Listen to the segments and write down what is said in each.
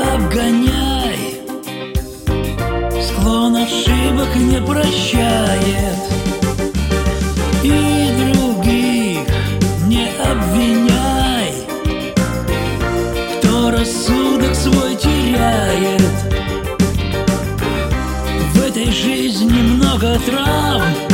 обгоняй. Склон ошибок не прощает. И других не обвиняй. Кто рассудок свой теряет. В этой жизни много травм.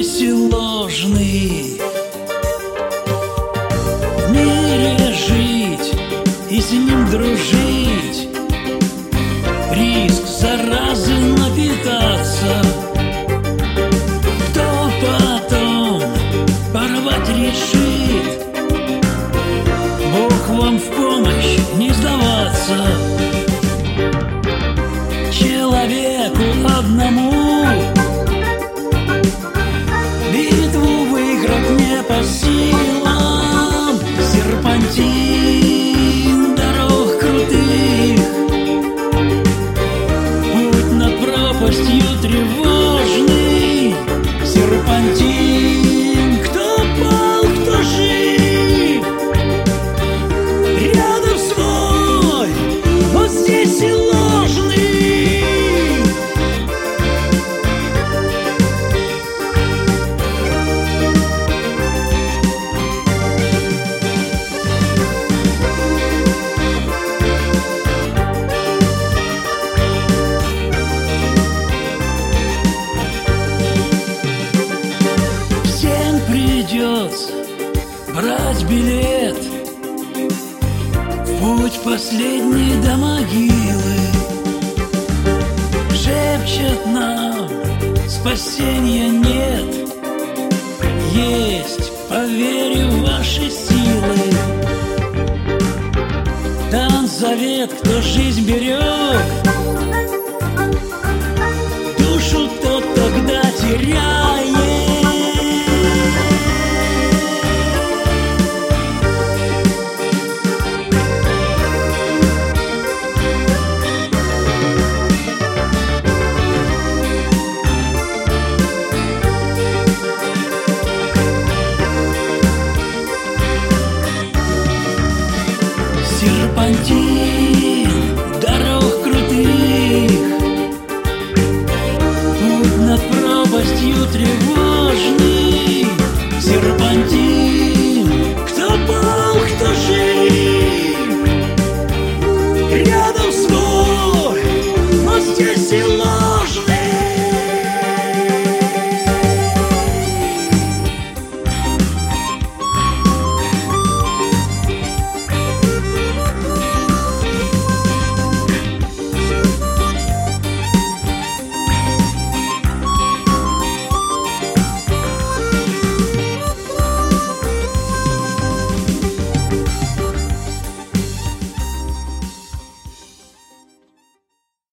И ложный. В мире жить и с ним дружить. Риск заразы напитаться. Кто потом порвать решит? Бог вам в помощь не сдаваться 忘记。Придется брать билет В путь последний до могилы. Шепчет нам, спасения нет. Есть, поверю ваши силы. Дан завет, кто жизнь берег 换季